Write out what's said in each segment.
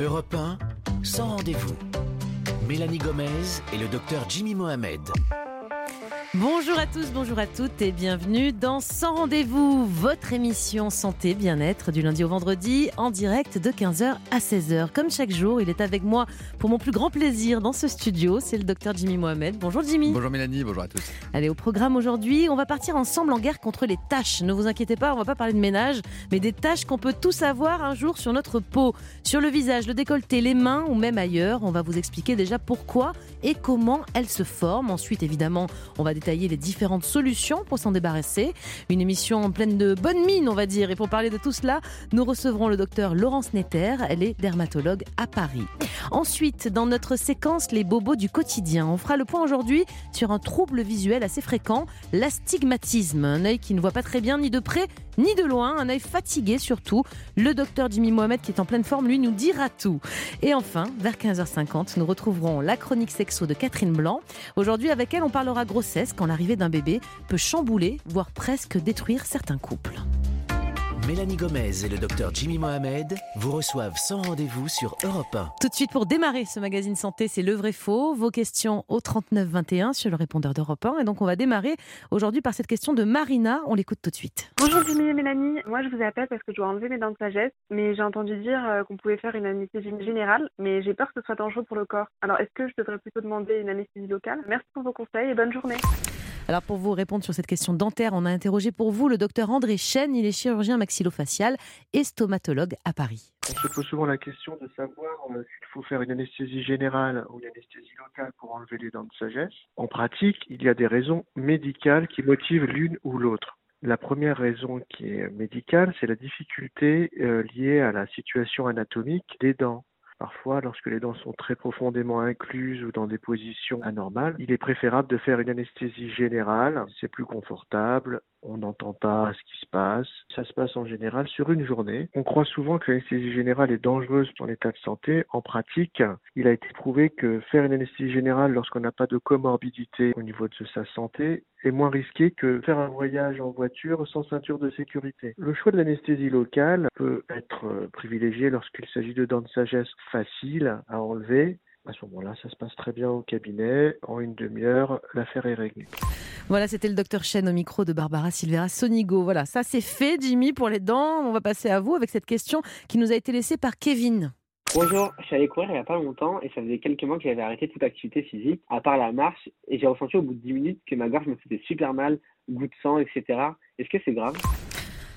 Europe 1, sans rendez-vous. Mélanie Gomez et le docteur Jimmy Mohamed. Bonjour à tous, bonjour à toutes et bienvenue dans Sans rendez-vous, votre émission santé bien-être du lundi au vendredi en direct de 15h à 16h. Comme chaque jour, il est avec moi pour mon plus grand plaisir dans ce studio, c'est le docteur Jimmy Mohamed. Bonjour Jimmy. Bonjour Mélanie, bonjour à tous. Allez, au programme aujourd'hui, on va partir ensemble en guerre contre les taches. Ne vous inquiétez pas, on va pas parler de ménage, mais des taches qu'on peut tous avoir un jour sur notre peau, sur le visage, le décolleté, les mains ou même ailleurs. On va vous expliquer déjà pourquoi et comment elles se forment. Ensuite, évidemment, on va détailler les différentes solutions pour s'en débarrasser. Une émission pleine de bonnes mines, on va dire. Et pour parler de tout cela, nous recevrons le docteur Laurence Netter. Elle est dermatologue à Paris. Ensuite, dans notre séquence Les bobos du quotidien, on fera le point aujourd'hui sur un trouble visuel assez fréquent, l'astigmatisme. Un œil qui ne voit pas très bien ni de près ni de loin, un œil fatigué surtout. Le docteur Jimmy Mohamed, qui est en pleine forme, lui, nous dira tout. Et enfin, vers 15h50, nous retrouverons la chronique sexo de Catherine Blanc. Aujourd'hui, avec elle, on parlera grossesse quand l'arrivée d'un bébé peut chambouler, voire presque détruire certains couples. Mélanie Gomez et le docteur Jimmy Mohamed vous reçoivent sans rendez-vous sur Europe 1. Tout de suite, pour démarrer ce magazine santé, c'est le vrai faux. Vos questions au 3921 sur le répondeur d'Europe 1. Et donc, on va démarrer aujourd'hui par cette question de Marina. On l'écoute tout de suite. Bonjour Jimmy et Mélanie. Moi, je vous appelle parce que je dois enlever mes dents de sagesse. Mais j'ai entendu dire euh, qu'on pouvait faire une anesthésie générale. Mais j'ai peur que ce soit dangereux pour le corps. Alors, est-ce que je devrais plutôt demander une anesthésie locale? Merci pour vos conseils et bonne journée. Alors pour vous répondre sur cette question dentaire, on a interrogé pour vous le docteur André Chen, il est chirurgien maxillofacial et stomatologue à Paris. On se pose souvent la question de savoir euh, s'il faut faire une anesthésie générale ou une anesthésie locale pour enlever les dents de sagesse. En pratique, il y a des raisons médicales qui motivent l'une ou l'autre. La première raison qui est médicale, c'est la difficulté euh, liée à la situation anatomique des dents. Parfois, lorsque les dents sont très profondément incluses ou dans des positions anormales, il est préférable de faire une anesthésie générale. C'est plus confortable, on n'entend pas ce qui se passe. Ça se passe en général sur une journée. On croit souvent que l'anesthésie générale est dangereuse pour l'état de santé. En pratique, il a été prouvé que faire une anesthésie générale lorsqu'on n'a pas de comorbidité au niveau de sa santé est moins risqué que faire un voyage en voiture sans ceinture de sécurité. Le choix de l'anesthésie locale peut être privilégié lorsqu'il s'agit de dents de sagesse faciles à enlever à ce moment-là, ça se passe très bien au cabinet. En une demi-heure, l'affaire est réglée. Voilà, c'était le docteur Chen au micro de Barbara Silvera Sonigo. Voilà, ça c'est fait, Jimmy, pour les dents. On va passer à vous avec cette question qui nous a été laissée par Kevin. Bonjour, je suis allé courir il n'y a pas longtemps et ça faisait quelques mois que j'avais arrêté toute activité physique, à part la marche, et j'ai ressenti au bout de 10 minutes que ma gorge me faisait super mal, goût de sang, etc. Est-ce que c'est grave?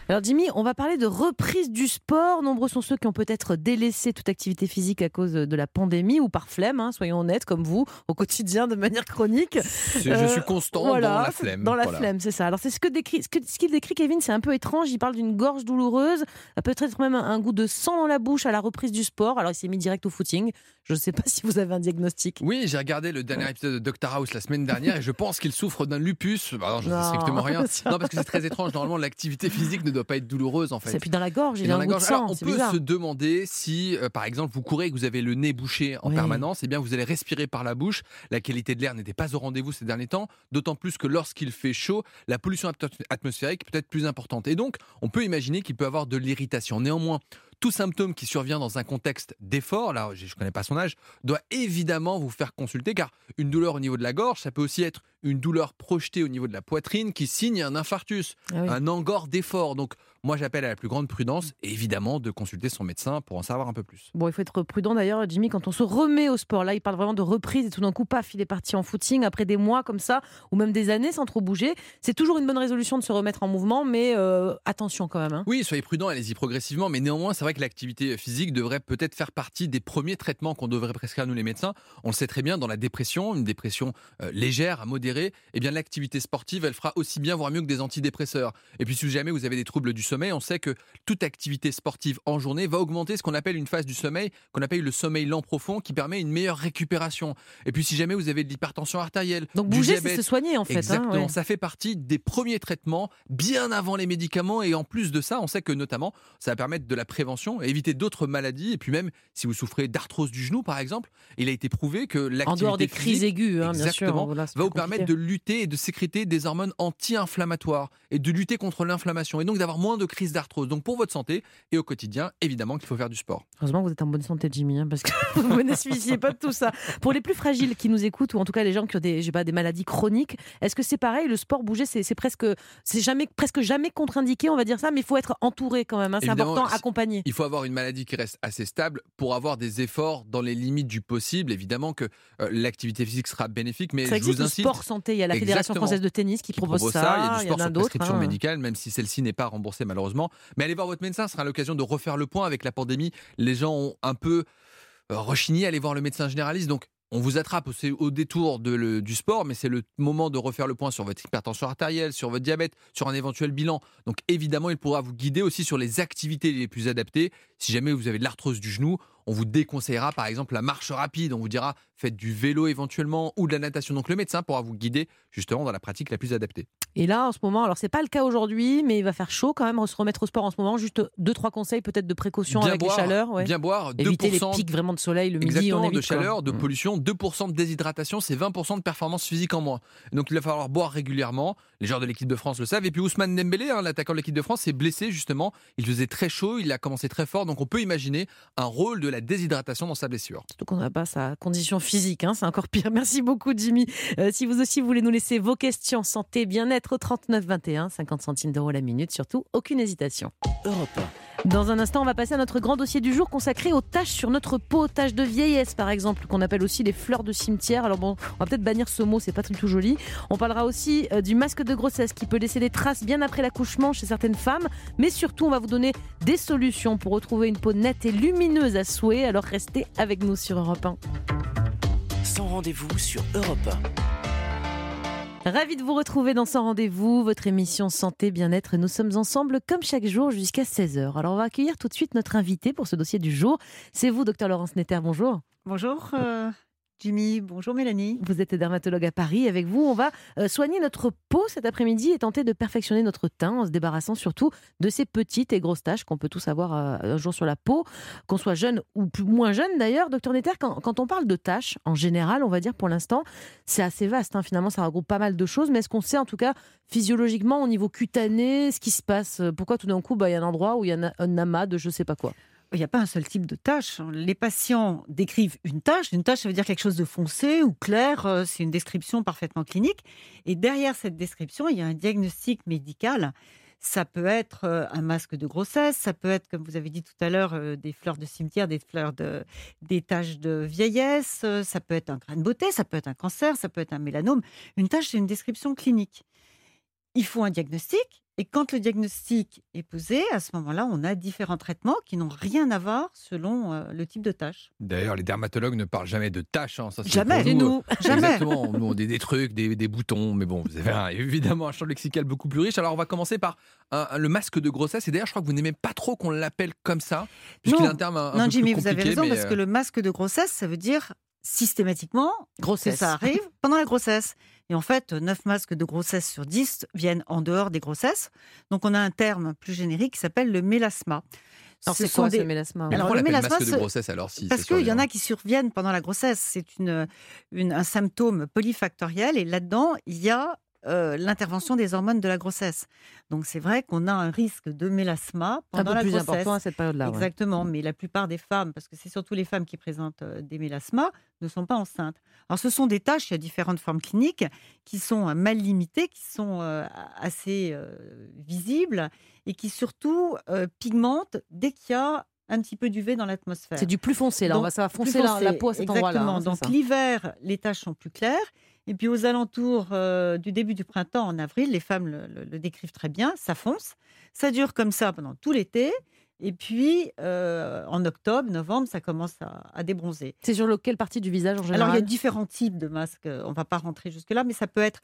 Alors Jimmy, on va parler de reprise du sport. Nombreux sont ceux qui ont peut-être délaissé toute activité physique à cause de la pandémie ou par flemme, hein, soyons honnêtes, comme vous, au quotidien de manière chronique. Je suis constant dans la flemme. Dans la flemme, c'est ça. Alors c'est ce que décrit, ce qu'il décrit Kevin, c'est un peu étrange. Il parle d'une gorge douloureuse, peut-être même un goût de sang dans la bouche à la reprise du sport. Alors il s'est mis direct au footing. Je ne sais pas si vous avez un diagnostic. Oui, j'ai regardé le dernier épisode de Doctor House la semaine dernière et je pense qu'il souffre d'un lupus. Bah non, je ne sais strictement rien. Non, parce que c'est très étrange. Normalement, l'activité physique ne doit pas être douloureuse en fait. C'est plus dans la gorge, il y a un goût de sang. Alors, on peut bizarre. se demander si, euh, par exemple, vous courez et que vous avez le nez bouché en Oui. permanence, eh bien vous allez respirer par la bouche. La qualité de l'air n'était pas au rendez-vous ces derniers temps, d'autant plus que lorsqu'il fait chaud, la pollution atmo- atmosphérique peut être plus importante. Et donc, on peut imaginer qu'il peut avoir de l'irritation. Néanmoins, tout symptôme qui survient dans un contexte d'effort, là je ne connais pas son âge, doit évidemment vous faire consulter car une douleur au niveau de la gorge, ça peut aussi être une douleur projetée au niveau de la poitrine qui signe un infarctus, Ah oui. un angor d'effort. Donc moi j'appelle à la plus grande prudence et évidemment de consulter son médecin pour en savoir un peu plus. Bon, il faut être prudent d'ailleurs, Jimmy, quand on se remet au sport. Là, il parle vraiment de reprise et tout d'un coup, paf, il est parti en footing après des mois comme ça, ou même des années sans trop bouger. C'est toujours une bonne résolution de se remettre en mouvement, mais euh, attention quand même. hein. Oui, soyez prudent, allez-y progressivement, mais néanmoins, c'est vrai que l'activité physique devrait peut-être faire partie des premiers traitements qu'on devrait prescrire nous les médecins. On le sait très bien, dans la dépression, une dépression euh, légère à modérée, eh bien l'activité sportive, elle fera aussi bien, voire mieux que des antidépresseurs. Et puis si jamais vous avez des troubles du sommeil, on sait que toute activité sportive en journée va augmenter ce qu'on appelle une phase du sommeil, qu'on appelle le sommeil lent profond, qui permet une meilleure récupération. Et puis si jamais vous avez de l'hypertension artérielle, Donc du bouger, c'est se soigner en fait. hein, Exactement, ouais. ça fait partie des premiers traitements bien avant les médicaments et en plus de ça, on sait que notamment ça va permettre de la prévention et éviter d'autres maladies et puis même si vous souffrez d'arthrose du genou par exemple, il a été prouvé que l'activité En dehors des crises aiguës, hein, bien sûr. exactement, voilà, va vous permettre permettre de lutter et de sécréter des hormones anti-inflammatoires et de lutter contre l'inflammation et donc d'avoir moins de crises d'arthrose. Donc pour votre santé et au quotidien, évidemment qu'il faut faire du sport. Heureusement que vous êtes en bonne santé, Jimmy, hein, parce que vous ne bénéficiez pas de tout ça. Pour les plus fragiles qui nous écoutent, ou en tout cas les gens qui ont des, pas, des maladies chroniques, est-ce que c'est pareil Le sport, bouger, c'est presque, c'est jamais, presque jamais contre-indiqué, on va dire ça, mais il faut être entouré quand même. Hein, c'est important, accompagné. Il faut avoir une maladie qui reste assez stable pour avoir des efforts dans les limites du possible. Évidemment que euh, l'activité physique sera bénéfique, mais ça je vous incite. Sport santé, il y a la Fédération française de tennis qui, propose, ça. Il y a du sport sur prescription hein. médicale, même si celle-ci n'est pas remboursée malheureusement. Mais allez voir votre médecin, ce sera l'occasion de refaire le point avec la pandémie. Les gens ont un peu euh, rechigné à aller voir le médecin généraliste. Donc on vous attrape au, détour du sport, mais c'est le moment de refaire le point sur votre hypertension artérielle, sur votre diabète, sur un éventuel bilan. Donc évidemment, il pourra vous guider aussi sur les activités les plus adaptées. Si jamais vous avez de l'arthrose du genou, on vous déconseillera par exemple la marche rapide, on vous dira faites du vélo éventuellement ou de la natation. Donc le médecin pourra vous guider justement dans la pratique la plus adaptée. Et là, en ce moment, alors c'est pas le cas aujourd'hui, mais il va faire chaud quand même, se remettre au sport en ce moment. Juste deux trois conseils peut-être de précaution avec les chaleurs. Bien boire, éviter les pics vraiment de soleil le midi. Exactement, de chaleur, de mm. pollution, 2% de déshydratation, c'est 20% de performance physique en moins. Donc il va falloir boire régulièrement. Les joueurs de l'équipe de France le savent. Et puis Ousmane Dembélé, hein, l'attaquant de l'équipe de France, s'est blessé justement. Il faisait très chaud, il a commencé très fort, donc on peut imaginer un rôle de la déshydratation dans sa blessure. Surtout qu'on n'a pas sa condition physique, hein, c'est encore pire. Merci beaucoup Jimmy. Euh, si vous aussi voulez nous laisser vos questions santé, bien-être au 39 21, 50 centimes d'euros la minute, surtout aucune hésitation. Europe dans un instant, on va passer à notre grand dossier du jour consacré aux taches sur notre peau, taches de vieillesse par exemple, qu'on appelle aussi les fleurs de cimetière. Alors bon, on va peut-être bannir ce mot, c'est pas tout joli. On parlera aussi euh, du masque de grossesse qui peut laisser des traces bien après l'accouchement chez certaines femmes, mais surtout on va vous donner des solutions pour retrouver une peau nette et lumineuse à souhait. Alors restez avec nous sur Europe 1. Sans rendez-vous sur Europe 1. Ravi de vous retrouver dans ce rendez-vous, votre émission Santé Bien-être. Nous sommes ensemble comme chaque jour jusqu'à 16h. Alors on va accueillir tout de suite notre invité pour ce dossier du jour. C'est vous, docteur Laurence Netter. Bonjour. Bonjour. Euh, Jimmy, bonjour Mélanie. Vous êtes dermatologue à Paris. Avec vous, on va euh, soigner notre peau cet après-midi et tenter de perfectionner notre teint en se débarrassant surtout de ces petites et grosses taches qu'on peut tous avoir euh, un jour sur la peau, qu'on soit jeune ou plus, moins jeune d'ailleurs. Docteur Netter, quand, on parle de taches, en général, on va dire pour l'instant, c'est assez vaste. Hein. Finalement, ça regroupe pas mal de choses. Mais est-ce qu'on sait en tout cas physiologiquement, au niveau cutané, ce qui se passe? Pourquoi tout d'un coup, bah, il y a un endroit où il y a un amas de je sais pas quoi? Il n'y a pas un seul type de tâche. Les patients décrivent une tâche. Une tâche, ça veut dire quelque chose de foncé ou clair. Euh, c'est une description parfaitement clinique. Et derrière cette description, il y a un diagnostic médical. Ça peut être euh, un masque de grossesse, ça peut être, comme vous avez dit tout à l'heure, euh, des fleurs de cimetière, des fleurs de, des taches de vieillesse, ça peut être un grain de beauté, ça peut être un cancer, ça peut être un mélanome. Une tâche, c'est une description clinique. Il faut un diagnostic et quand le diagnostic est posé, à ce moment-là, on a différents traitements qui n'ont rien à voir selon euh, le type de tâche. D'ailleurs, les dermatologues ne parlent jamais de tâches. Hein, jamais, nous, nous. jamais. Exactement, nous on des, des trucs, des, boutons, mais bon, vous avez évidemment un champ lexical beaucoup plus riche. Alors, on va commencer par le masque de grossesse. Et d'ailleurs, je crois que vous n'aimez pas trop qu'on l'appelle comme ça, puisqu'il a un terme un, non, peu Jimmy, plus vous avez raison, parce que euh, le masque de grossesse, ça veut dire systématiquement grossesse. ça arrive pendant la grossesse. Et en fait, 9 masques de grossesse sur 10 viennent en dehors des grossesses. Donc on a un terme plus générique qui s'appelle le mélasma. Alors c'est quoi des... ce mélasma? Alors le mélasma, masque de grossesse alors si Parce qu'il y en a qui surviennent pendant la grossesse. C'est une, un symptôme polyfactoriel et là-dedans, il y a euh, l'intervention des hormones de la grossesse. Donc c'est vrai qu'on a un risque de mélasma pendant un peu plus grossesse. important à cette période-là. Exactement, mais la plupart des femmes, parce que c'est surtout les femmes qui présentent euh, des mélasmas, ne sont pas enceintes. Alors ce sont des tâches, il y a différentes formes cliniques qui sont euh, mal limitées, qui sont assez visibles et qui surtout pigmentent dès qu'il y a un petit peu d'UV dans l'atmosphère. C'est du plus foncé, là, ça va foncer la, peau à cet endroit-là. Hein, Donc l'hiver, les taches sont plus claires. Et puis aux alentours euh, du début du printemps, en avril, les femmes le, décrivent très bien, ça fonce. Ça dure comme ça pendant tout l'été. Et puis, euh, en octobre, novembre, ça commence à, débronzer. C'est sur quelle partie du visage en général Alors, il y a différents types de masques. On ne va pas rentrer jusque-là, mais ça peut, être,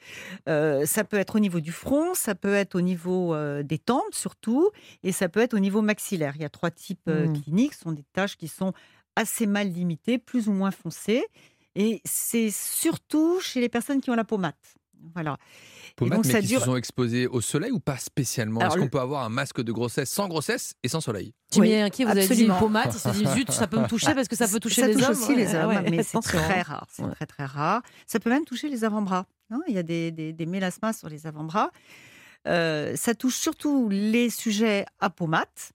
euh, ça peut être au niveau du front, ça peut être au niveau des tempes surtout, et ça peut être au niveau maxillaire. Il y a trois types mmh. cliniques. Ce sont des taches qui sont assez mal limitées, plus ou moins foncées. Et c'est surtout chez les personnes qui ont la peau mate. Voilà. Peau mate, mais qui se sont exposées au soleil ou pas spécialement? Est-ce qu'on peut avoir un masque de grossesse sans grossesse et sans soleil? Tu oui, inquiet, vous avez dit peau mate, il se dit zut, ça peut me toucher parce que ça peut toucher ça les touche hommes. aussi les hommes, mais c'est très rare. C'est très très rare. Ça peut même toucher les avant-bras. hein, il y a des, des, des mélasmas sur les avant-bras. Euh, ça touche surtout les sujets à peau mate,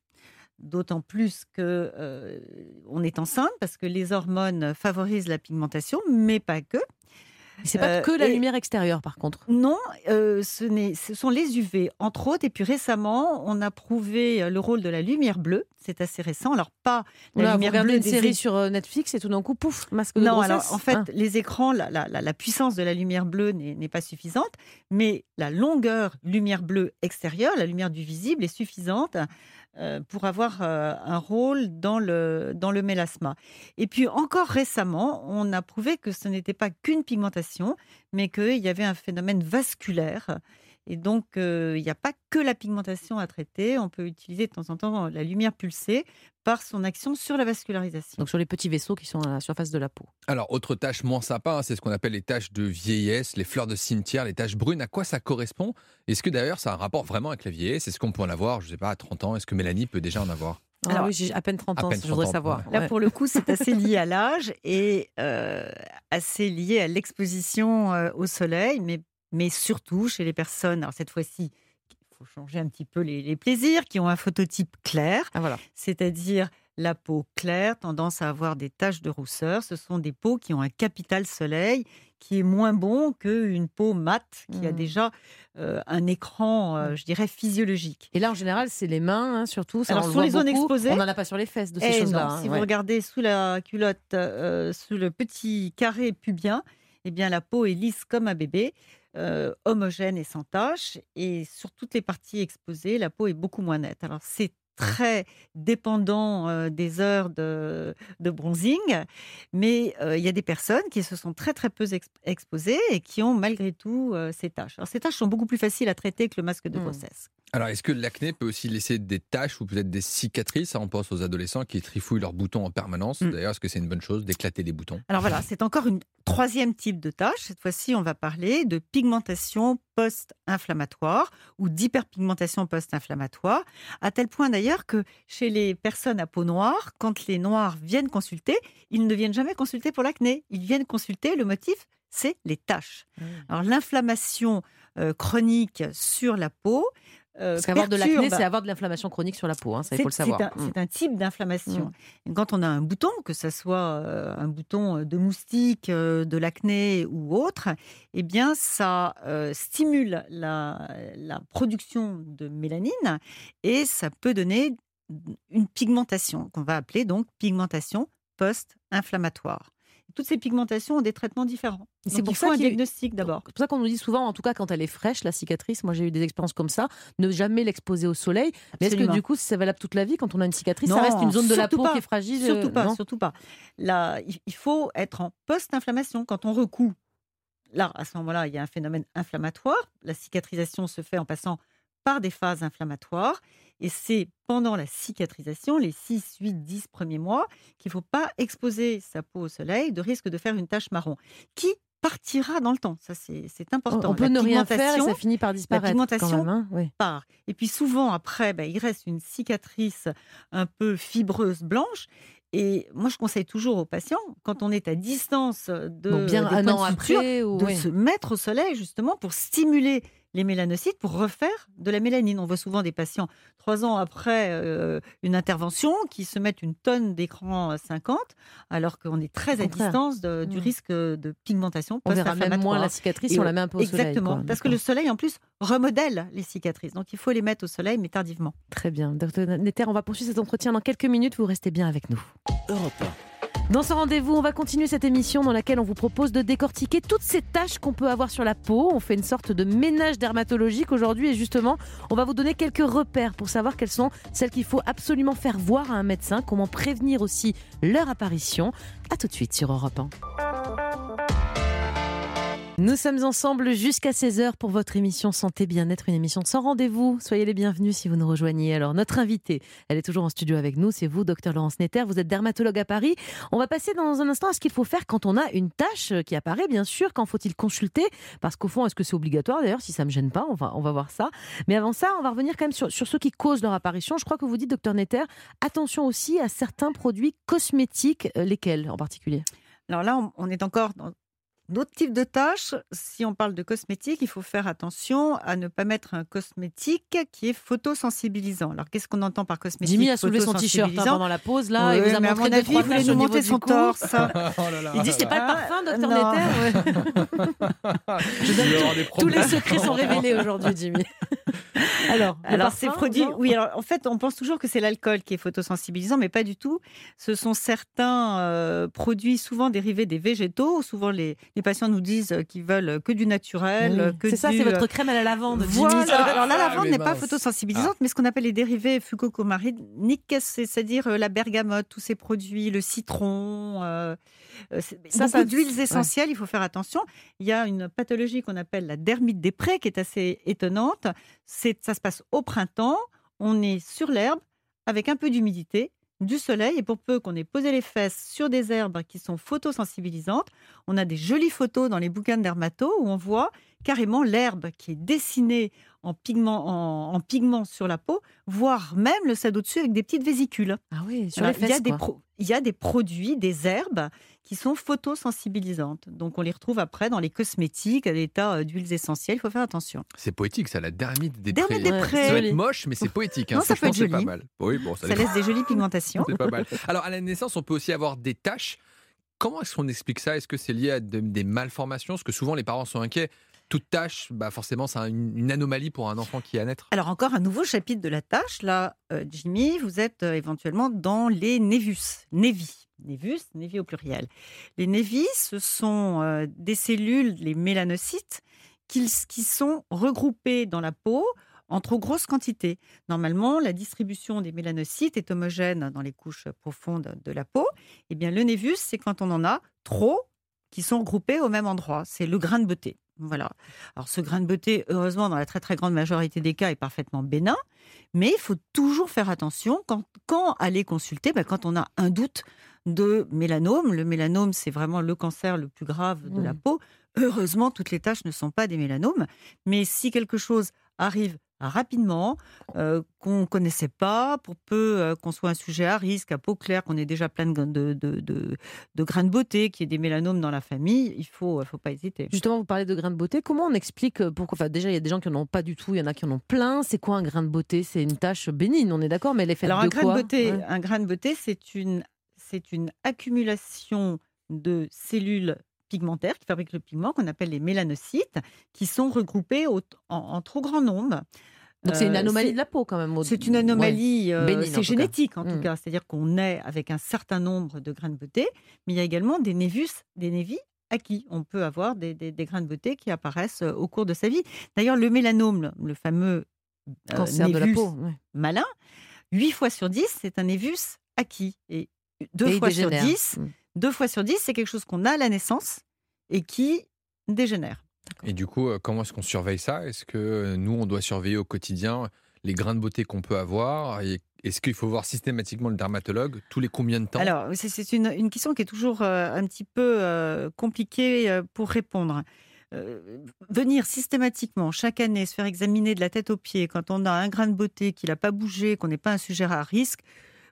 d'autant plus que euh, on est enceinte parce que les hormones favorisent la pigmentation, mais pas que. C'est pas Euh, que la et- lumière extérieure, par contre. Non, euh, ce, ce sont les UV, entre autres. Et puis récemment, on a prouvé euh, le rôle de la lumière bleue. C'est assez récent. Alors, pas la Là, vous lumière regardez bleue une des série é- sur euh, Netflix et tout d'un coup, pouf, masque de Non, grossesse. alors en fait, Ah. les écrans, la, la- la- la puissance de la lumière bleue n'est pas suffisante, mais la longueur lumière bleue extérieure, la lumière du visible, est suffisante euh, pour avoir euh, un rôle dans le, dans le mélasma. Et puis encore récemment, on a prouvé que ce n'était pas qu'une pigmentation, mais qu'il y avait un phénomène vasculaire. Et donc, euh, il n'y a pas que la pigmentation à traiter. On peut utiliser de temps en temps la lumière pulsée par son action sur la vascularisation. Donc sur les petits vaisseaux qui sont à la surface de la peau. Alors, autre tâche moins sympa, hein, c'est ce qu'on appelle les tâches de vieillesse, les fleurs de cimetière, les tâches brunes. À quoi ça correspond? Est-ce que d'ailleurs ça a un rapport vraiment avec la vieillesse? Est-ce qu'on peut en avoir, je sais pas, à 30 ans? Est-ce que Mélanie peut déjà en avoir? Ah Alors, oui, j'ai à peine 30 à ans, peine je voudrais 30 ans, savoir. ouais. Là, pour le coup, c'est assez lié à l'âge et euh, assez lié à l'exposition euh, au soleil, mais, mais surtout chez les personnes, alors cette fois-ci, il faut changer un petit peu les, les plaisirs, qui ont un phototype clair, Ah, voilà. c'est-à-dire la peau claire, tendance à avoir des taches de rousseur. Ce sont des peaux qui ont un capital soleil qui est moins bon qu'une peau mate qui a Mhm. déjà euh, un écran, euh, je dirais, physiologique. Et là, en général, c'est les mains, hein, surtout. Ça, Alors, on sur les zones beaucoup. exposées- On n'en a pas sur les fesses de ces Eh choses-là. hein, si ouais. vous regardez sous la culotte, euh, sous le petit carré pubien, eh bien la peau est lisse comme un bébé, euh, homogène et sans tache. Et sur toutes les parties exposées, la peau est beaucoup moins nette. Alors c'est très dépendant euh, des heures de, de bronzing, mais euh, il y a des personnes qui se sont très très peu ex- exposées et qui ont malgré tout euh, ces taches. Alors ces taches sont beaucoup plus faciles à traiter que le masque de Hmm. grossesse. Alors, est-ce que l'acné peut aussi laisser des taches ou peut-être des cicatrices? On pense aux adolescents qui trifouillent leurs boutons en permanence. Mm. D'ailleurs, est-ce que c'est une bonne chose d'éclater les boutons? Alors voilà, c'est encore une troisième type de tâche. Cette fois-ci, on va parler de pigmentation post-inflammatoire ou d'hyperpigmentation post-inflammatoire, à tel point d'ailleurs que chez les personnes à peau noire, quand les noirs viennent consulter, ils ne viennent jamais consulter pour l'acné. Ils viennent consulter, le motif, c'est les taches. Alors l'inflammation euh, chronique sur la peau. Euh, Parce qu'avoir de l'acné, c'est avoir de l'inflammation chronique sur la peau. hein, ça, il c'est- faut le savoir. C'est un, Mm. un type d'inflammation. Et Quand on a un bouton, que ce soit euh, un bouton de moustique, euh, de l'acné ou autre, eh bien, ça euh, stimule la, la production de mélanine et ça peut donner une pigmentation qu'on va appeler donc pigmentation post-inflammatoire. Toutes ces pigmentations ont des traitements différents. C'est pour il faut ça un diagnostic d'abord. C'est pour ça qu'on nous dit souvent, en tout cas quand elle est fraîche, la cicatrice, moi j'ai eu des expériences comme ça, ne jamais l'exposer au soleil. Mais est-ce que du coup, c'est valable toute la vie quand on a une cicatrice Ça Non, reste une zone de la peau pas. qui est fragile Surtout pas, non surtout pas. Là, il il faut être en post-inflammation. Quand on recoue, là, à ce moment-là, il y a un phénomène inflammatoire. La cicatrisation se fait en passant par des phases inflammatoires. Et c'est pendant la cicatrisation, les 6, 8, 10 premiers mois, qu'il ne faut pas exposer sa peau au soleil de risque de faire une tache marron, qui partira dans le temps? Ça, c'est important. On peut La ne rien faire et ça finit par disparaître. quand pigmentation même, hein, oui. part. Et puis souvent, après, ben, il reste une cicatrice un peu fibreuse blanche. Et moi, je conseille toujours aux patients, quand on est à distance de, Donc bien des un an de suture, après, ou, de oui. se mettre au soleil justement pour stimuler les mélanocytes, pour refaire de la mélanine. On voit souvent des patients, trois ans après euh, une intervention, qui se mettent une tonne d'écran 50, alors qu'on est très à contraire. distance de- du Mm. risque de pigmentation on verra même moins la cicatrice si on la met un peu au soleil. Exactement, parce que le soleil en plus remodèle les cicatrices. Donc il faut les mettre au soleil, mais tardivement. Très bien. Docteur Netter, on va poursuivre cet entretien dans quelques minutes. Vous restez bien avec nous. Europe Dans ce rendez-vous, on va continuer cette émission dans laquelle on vous propose de décortiquer toutes ces taches qu'on peut avoir sur la peau. On fait une sorte de ménage dermatologique aujourd'hui et justement, on va vous donner quelques repères pour savoir quelles sont celles qu'il faut absolument faire voir à un médecin, comment prévenir aussi leur apparition. A tout de suite sur Europe 1. Nous sommes ensemble jusqu'à 16h pour votre émission Santé Bien-être, une émission sans rendez-vous. Soyez les bienvenus si vous nous rejoignez. Alors, notre invitée, elle est toujours en studio avec nous, c'est vous, docteur Laurence Netter. Vous êtes dermatologue à Paris. On va passer dans un instant à ce qu'il faut faire quand on a une tâche qui apparaît, bien sûr. Quand faut-il consulter? Parce qu'au fond, est-ce que c'est obligatoire? D'ailleurs, si ça ne me gêne pas, on va, on va voir ça. Mais avant ça, on va revenir quand même sur, sur ceux qui causent leur apparition. Je crois que vous dites, docteur Netter, attention aussi à certains produits cosmétiques, euh, lesquels en particulier? Alors là, on, est encore d'autres types de tâches. Si on parle de cosmétiques, il faut faire attention à ne pas mettre un cosmétique qui est photosensibilisant. Alors, qu'est-ce qu'on entend par cosmétique Jimmy a soulevé son t-shirt hein, pendant la pause là et Ouais, vous a mais à montré mon deux, avis, trois il voulait nous au niveau monter du son torse. Oh là là. Il dit c'est pas le Ah, parfum, docteur. Netter Ouais. Tous les secrets sont révélés aujourd'hui, Jimmy. Alors, Alors, parfum, ces produits, oui, alors en fait, on pense toujours que c'est l'alcool qui est photosensibilisant, mais pas du tout. Ce sont certains euh, produits, souvent dérivés des végétaux. Souvent, les, les patients nous disent euh, qu'ils veulent que du naturel. Oui. euh, C'est ça, du, c'est euh, votre crème à la lavande. Voilà. Alors la Ah, lavande mais n'est pas photosensibilisante, mais ce qu'on appelle les dérivés fucocomariniques, c'est- c'est-à-dire euh, la bergamote, tous ces produits, le citron, euh, euh, c'est- Ça, d'huiles essentielles. Il faut faire attention. Il y a une pathologie qu'on appelle la dermite des prés, qui est assez étonnante. C'est ça se passe au printemps. On est sur l'herbe avec un peu d'humidité. Du soleil, et pour peu qu'on ait posé les fesses sur des herbes qui sont photosensibilisantes, on a des jolies photos dans les bouquins de dermato où on voit carrément l'herbe qui est dessinée en pigment, en, en pigment sur la peau, voire même le sado au-dessus avec des petites vésicules. Ah oui, sur les fesses. il, y a des quoi. pro- il y a des produits, des herbes qui sont photosensibilisantes. Donc on les retrouve après dans les cosmétiques à l'état euh, d'huiles essentielles. Il faut faire attention. C'est poétique, ça, la dermite des Dermite prés. des Ouais, prés. Ça va être moche, mais c'est poétique. Hein. Non, ça peut être pas joli. mal. Oui, bon, ça, laisse des jolies pigmentations. C'est pas mal. Alors, à la naissance, on peut aussi avoir des taches. Comment est-ce qu'on explique ça? Est-ce que c'est lié à de- des malformations? Parce que souvent, les parents sont inquiets. Toute tâche, bah forcément, c'est un- une, anomalie pour un enfant qui est à naître. Alors encore un nouveau chapitre de la tâche. Là, euh, Jimmy, vous êtes euh, éventuellement dans les névus. Névis. Névus, névi au pluriel. Les névis, ce sont euh, des cellules, les mélanocytes, qui, sont regroupées dans la peau en trop grosse quantité. Normalement, la distribution des mélanocytes est homogène dans les couches profondes de la peau. Eh bien, le névus, c'est quand on en a trop qui sont regroupés au même endroit. C'est le grain de beauté. Voilà. Alors, ce grain de beauté, heureusement, dans la très très grande majorité des cas, est parfaitement bénin, mais il faut toujours faire attention quand, aller consulter, ben, quand on a un doute de mélanome. Le mélanome, c'est vraiment le cancer le plus grave de la Mm. peau. Heureusement, toutes les tâches ne sont pas des mélanomes, mais si quelque chose arrive rapidement, euh, qu'on ne connaissait pas, pour peu euh, qu'on soit un sujet à risque, à peau claire, qu'on ait déjà plein de, de, de, grains de beauté, qu'il y ait des mélanomes dans la famille, il ne faut, faut pas hésiter. Justement, vous parlez de grains de beauté. Comment on explique euh, pourquoi Enfin, déjà, il y a des gens qui n'en ont pas du tout, il y en a qui en ont plein. C'est quoi un grain de beauté? C'est une tâche bénigne, on est d'accord, mais elle est faite Alors de un grain de beauté, Ouais. un grain de beauté, c'est une, c'est une accumulation de cellules pigmentaires qui fabriquent le pigment qu'on appelle les mélanocytes, qui sont regroupés au- en, en trop grand nombre. Donc c'est une Euh, anomalie de la peau quand même. au- C'est une Ouais. anomalie, euh, c'est cas. génétique en tout Mm. cas, c'est-à-dire qu'on naît avec un certain nombre de grains de beauté, mais il y a également des névus, des névis acquis. On peut avoir des, des- des grains de beauté qui apparaissent euh, au cours de sa vie. D'ailleurs, le mélanome, le, fameux euh, Cancer de la peau. ouais. malin, 8 fois sur 10, c'est un névus acquis. Et deux Et fois sur. 10, Mm. deux fois sur 10, c'est quelque chose qu'on a à la naissance et qui dégénère. Et du coup, euh, comment est-ce qu'on surveille ça? Est-ce que euh, nous, on doit surveiller au quotidien les grains de beauté qu'on peut avoir? Et Est-ce qu'il faut voir systématiquement le dermatologue tous les combien de temps? Alors, c'est- une, une question qui est toujours euh, un petit peu euh, compliquée euh, pour répondre. Euh, venir systématiquement, chaque année, se faire examiner de la tête aux pieds quand on a un grain de beauté qui n'a pas bougé, qu'on n'est pas un sujet à risque,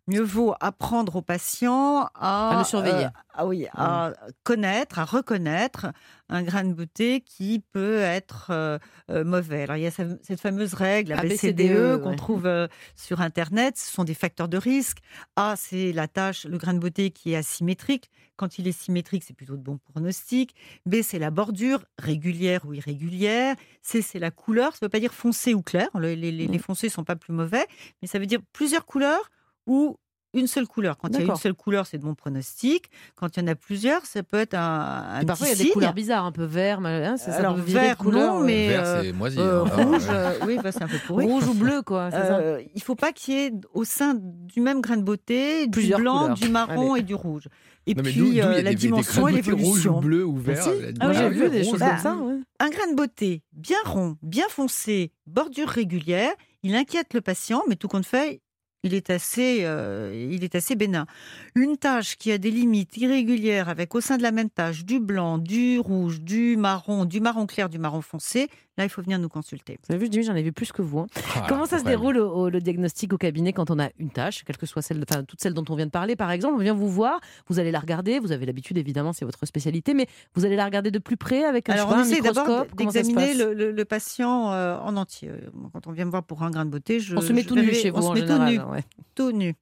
mieux vaut apprendre au patient à, À le surveiller. euh, ah oui, à connaître, à reconnaître un grain de beauté qui peut être euh, euh, mauvais. Alors, il y a ce- cette fameuse règle ABCDE ABCDE, qu'on ouais. trouve sur Internet. Ce sont des facteurs de risque. A, c'est la tâche, le grain de beauté qui est asymétrique. Quand il est symétrique, c'est plutôt de bon pronostic. B, c'est la bordure, régulière ou irrégulière. C, c'est la couleur. Ça ne veut pas dire foncé ou clair. Le- Les, les- Mm. les foncés ne sont pas plus mauvais, mais ça veut dire plusieurs couleurs ou une seule couleur. Quand il y a une seule couleur, c'est de bon pronostic. Quand il y en a plusieurs, ça peut être un, un Et parfois, il y a des couleurs bizarres, un peu vert. hein, ça, ça Alors, peut virer de vert, couleur, non, mais Vert, euh, c'est moisi. euh, hein. rouge, euh, oui, bah, c'est un peu pourri. Rouge ou bleu, quoi. ça Euh, il ne faut pas qu'il y ait au sein du même grain de beauté Plusieurs du blanc, couleurs. du marron Allez. et du rouge. Et Non, puis euh, la des dimension et rouge l'évolution. ou bleu ou vert. si. la- Ah j'ai Ah vu oui, des rouge, choses bah, comme ça. Un grain de beauté bien rond, bien foncé, bordure régulière, il inquiète le patient, mais tout compte fait, il est assez, euh, il est assez bénin. Une tache qui a des limites irrégulières avec au sein de la même tache du blanc, du rouge, du marron, du marron clair, du marron foncé, là, il faut venir nous consulter. Vous avez vu, j'en ai vu plus que vous. hein. Ah, Comment ça se déroule au- au- le diagnostic au cabinet quand on a une tâche, quelle que soit celle, enfin toutes celles dont on vient de parler, par exemple, on vient vous voir, vous allez la regarder, vous avez l'habitude évidemment, c'est votre spécialité, mais vous allez la regarder de plus près avec un, Alors, on essaie d'abord d'examiner le, le- le patient euh, en entier. Quand on vient me voir pour un grain de beauté, je, On se met je tout nu chez vous on se en met général. tout nu, ouais. Tout nu.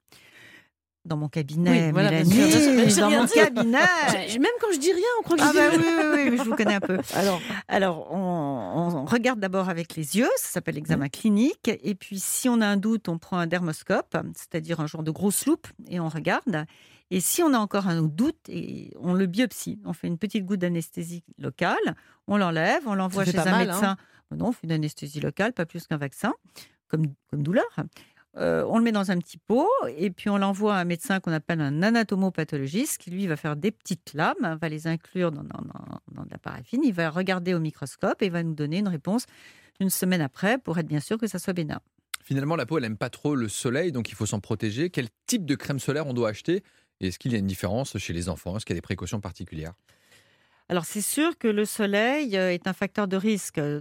Dans mon cabinet, Oui, voilà, bien Mélanie, sûr, bien sûr, j'ai dans mon cabinet. Même quand je dis rien, on croit que je Ah dis bah rien. oui, oui, oui, mais je vous connais un peu. Alors, Alors, on, on regarde d'abord avec les yeux, ça s'appelle l'examen clinique. Et puis, si on a un doute, on prend un dermoscope, c'est-à-dire un genre de grosse loupe, et on regarde. Et si on a encore un doute, et on le biopsie. On fait une petite goutte d'anesthésie locale, on l'enlève, on l'envoie chez un mal, hein. médecin. Non, on fait une anesthésie locale, pas plus qu'un vaccin, comme, comme douleur. Euh, on le met dans un petit pot et puis on l'envoie à un médecin qu'on appelle un anatomopathologiste qui lui va faire des petites lames, va les inclure dans, dans- dans- de la paraffine, il va regarder au microscope et va nous donner une réponse une semaine après pour être bien sûr que ça soit bénin. Finalement, la peau, elle aime pas trop le soleil, donc il faut s'en protéger. Quel type de crème solaire on doit acheter? Et Est-ce qu'il y a une différence chez les enfants? Est-ce qu'il y a des précautions particulières? Alors c'est sûr que le soleil euh, est un facteur de risque de,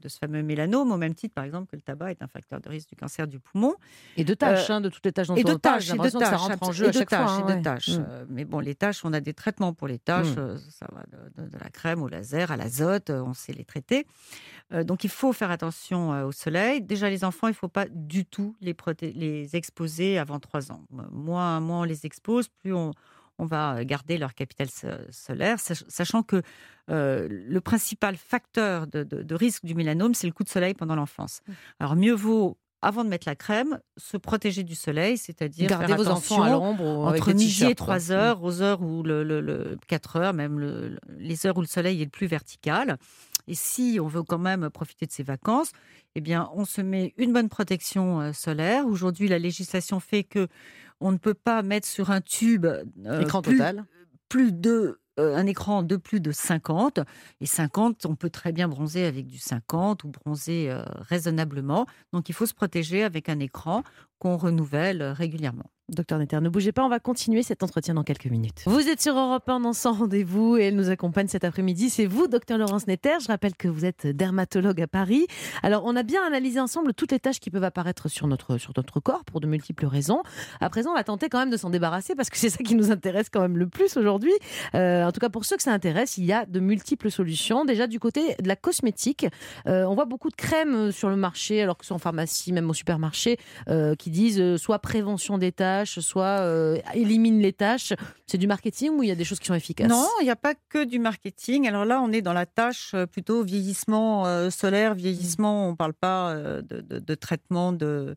de ce fameux mélanome, au même titre par exemple que le tabac est un facteur de risque du cancer du poumon. et de tâches, hein, de toutes les tâches dont Et de on parle, tâches, et de l'impression que ça tâches, rentre en jeu et à de chaque tâches, fois. et hein, de tâches. Euh, Mais bon, les tâches, on a des traitements pour les tâches. Mm. euh, Ça va de, la crème au laser, à l'azote, euh, on sait les traiter. Euh, donc il faut faire attention euh, au soleil. Déjà, les enfants, il ne faut pas du tout les, exposer avant 3 ans. Euh, Moins, moins on les expose, plus on, on va garder leur capital so- solaire, sach- sachant que euh, le principal facteur de, de- de risque du mélanome, c'est le coup de soleil pendant l'enfance. Mm. Alors mieux vaut, avant de mettre la crème, se protéger du soleil, c'est-à-dire Gardez faire vos enfants à l'ombre entre midi et t-shirts, quoi. 3 heures, aux heures où le, le- le- 4 heures, même le- le- les heures où le soleil est le plus vertical. Et si on veut quand même profiter de ses vacances, eh bien, on se met une bonne protection euh, solaire. Aujourd'hui, la législation fait que on ne peut pas mettre sur un tube euh, Écran plus, total. plus de euh, un écran de plus de 50 et 50 on peut très bien bronzer avec du 50 ou bronzer euh, raisonnablement. Donc il faut se protéger avec un écran qu'on renouvelle euh, régulièrement Docteur Netter, ne bougez pas, on va continuer cet entretien dans quelques minutes. Vous êtes sur Europe 1 dans son rendez-vous et elle nous accompagne cet après-midi. C'est vous, docteur Laurence Netter. Je rappelle que vous êtes dermatologue à Paris. Alors, on a bien analysé ensemble toutes les tâches qui peuvent apparaître sur notre, sur notre corps pour de multiples raisons. À présent, on va tenter quand même de s'en débarrasser parce que c'est ça qui nous intéresse quand même le plus aujourd'hui. Euh, en tout cas, pour ceux que ça intéresse, il y a de multiples solutions. Déjà, du côté de la cosmétique, euh, on voit beaucoup de crèmes sur le marché, alors que ce soit en pharmacie, même au supermarché, euh, qui disent euh, soit prévention des tâches, soit euh, élimine les tâches. C'est du marketing ou il y a des choses qui sont efficaces? Non, il n'y a pas que du marketing. Alors là, on est dans la tâche euh, plutôt vieillissement solaire, vieillissement. On ne parle pas de, de- de traitement de,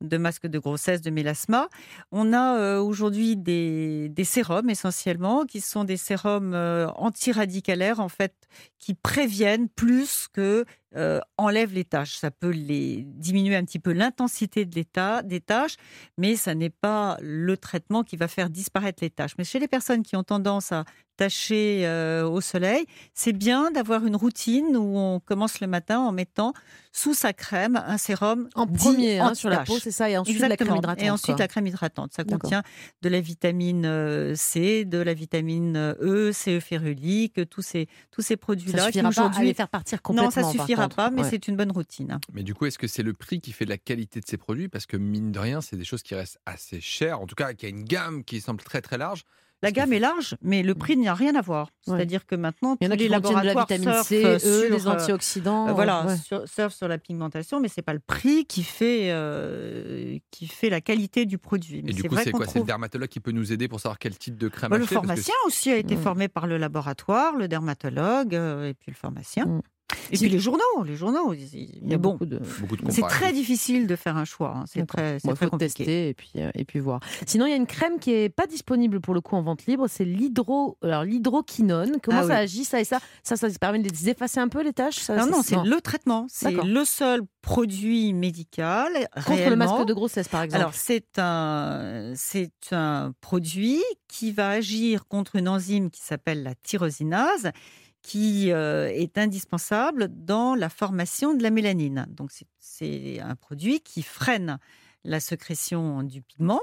de masque de grossesse, de mélasma. On a aujourd'hui des, des sérums essentiellement, qui sont des sérums antiradicalaires en fait, qui préviennent plus que euh, enlèvent les tâches. Ça peut les diminuer un petit peu l'intensité de l'état des tâches, mais ça n'est pas le traitement qui va faire disparaître les tâches. Mais chez les personnes qui ont tendance à tâcher euh, au soleil, c'est bien d'avoir une routine où on commence le matin en mettant sous sa crème un sérum En premier, hein, sur la peau, c'est ça, et ensuite la crème hydratante. Et ensuite quoi. la crème hydratante. Ça contient de la vitamine euh, C, de la vitamine E, CE férulique, tous ces, tous ces Ça produits-là qui suffira pas à les aujourd'hui. faire partir complètement. Non, ça par suffira contre. pas, mais Ouais. c'est une bonne routine. Mais du coup, est-ce que c'est le prix qui fait de la qualité de ces produits? Parce que mine de rien, c'est des choses qui restent assez chères. En tout cas, qui a une gamme qui semble très très large. La gamme est large, mais le prix n'y a rien à voir. Ouais. C'est-à-dire que maintenant, Il y en tous les contiennent de la laboratoires surfent, C, E, sur, des euh, antioxydants. Euh, voilà, ouais. sur, surfe sur la pigmentation, mais c'est pas le prix qui fait euh, qui fait la qualité du produit. Mais Et du coup, c'est quoi? C'est le dermatologue qui peut nous aider pour savoir quel type de crème Bah, le acheter? Parce que pharmacien aussi a été Mm. formé par le laboratoire, le dermatologue euh, et puis le pharmacien. Mm. Et puis les journaux, les journaux. Mais a bon, beaucoup de. Beaucoup de c'est très difficile de faire un choix. hein. C'est très, c'est Bon, très faut compliqué. tester et puis, euh, et puis voir. Sinon, il y a une crème qui est pas disponible pour le coup en vente libre, c'est l'hydro, alors l'hydroquinone. Comment Ah ça oui. agit ça et ça? Ça, ça permet de les effacer un peu les tâches ça, Non, non, c'est le traitement. C'est le seul produit médical contre le masque de grossesse par exemple. Alors, c'est un, c'est un produit qui va agir contre une enzyme qui s'appelle la tyrosinase, qui euh, est indispensable dans la formation de la mélanine. Donc, c'est- c'est un produit qui freine la sécrétion du pigment.